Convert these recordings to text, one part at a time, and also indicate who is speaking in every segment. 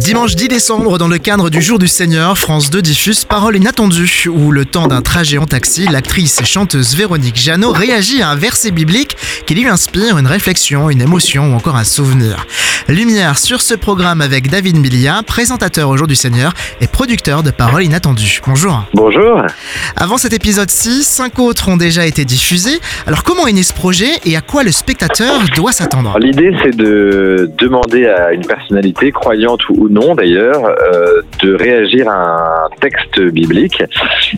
Speaker 1: Dimanche 10 décembre, dans le cadre du Jour du Seigneur, France 2 diffuse Parole inattendue, où le temps d'un trajet en taxi, l'actrice et chanteuse Véronique Jeannot réagit à un verset biblique qui lui inspire une réflexion, une émotion ou encore un souvenir. Lumière sur ce programme avec David Milia, présentateur au Jour du Seigneur et producteur de Parole inattendue. Bonjour.
Speaker 2: Bonjour.
Speaker 1: Avant cet épisode-ci, cinq autres ont déjà été diffusés. Alors comment est né ce projet et à quoi le spectateur doit s'attendre?
Speaker 2: L'idée c'est de demander à une personnalité, croyante ou non d'ailleurs, euh, de réagir à un texte biblique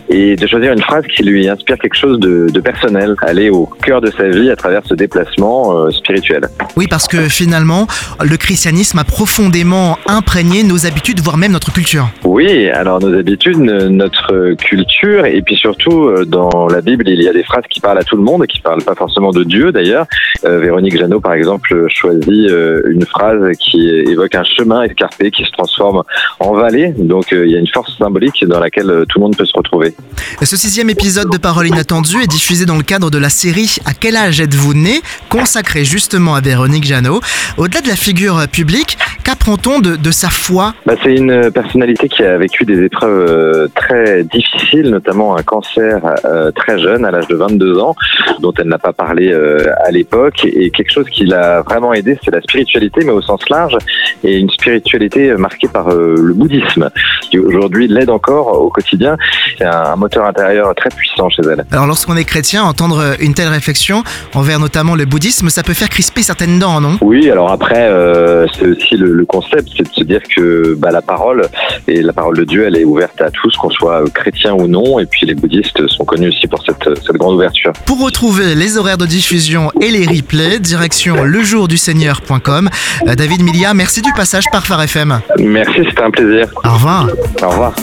Speaker 2: et de choisir une phrase qui lui inspire quelque chose de, de personnel, aller au cœur de sa vie à travers ce déplacement euh, spirituel.
Speaker 1: Oui, parce que finalement, le christianisme a profondément imprégné nos habitudes, voire même notre culture.
Speaker 2: Oui, alors nos habitudes, notre culture, et puis surtout euh, dans la Bible, il y a des phrases qui parlent à tout le monde, qui parlent pas forcément de Dieu d'ailleurs. Euh, Véronique Jeannot, par exemple, choisit euh, une phrase qui évoque un chemin escarpé qui se transforme en vallée. Donc il y a une force symbolique dans laquelle tout le monde peut se retrouver.
Speaker 1: Ce sixième épisode de Parole inattendue est diffusé dans le cadre de la série À quel âge êtes-vous né consacrée justement à Véronique Jeannot. Au-delà de la figure publique, qu'apprend-on de, de, sa foi?
Speaker 2: Bah, C'est une personnalité qui a vécu des épreuves euh, très difficiles, notamment un cancer euh, très jeune, à l'âge de 22 ans, dont elle n'a pas parlé euh, à l'époque. Et quelque chose qui l'a vraiment aidé, c'est la spiritualité, mais au sens large, et une spiritualité marquée par le bouddhisme, qui aujourd'hui l'aide encore au quotidien. C'est un moteur intérieur très puissant chez elle.
Speaker 1: Alors lorsqu'on est chrétien, entendre une telle réflexion envers notamment le bouddhisme, ça peut faire crisper certaines dents, non?
Speaker 2: Oui, alors après, euh, c'est aussi le, le concept, c'est de se dire que bah, la parole et la parole de Dieu, elle est ouverte à tous, qu'on soit chrétien ou non. Et puis les bouddhistes sont connus aussi pour cette, cette grande ouverture.
Speaker 1: Pour retrouver les horaires de diffusion et les direction lejourduseigneur.com. Euh, David Milia, merci du passage par Phare FM.
Speaker 2: Merci, c'était un plaisir.
Speaker 1: Au revoir.
Speaker 2: Au revoir.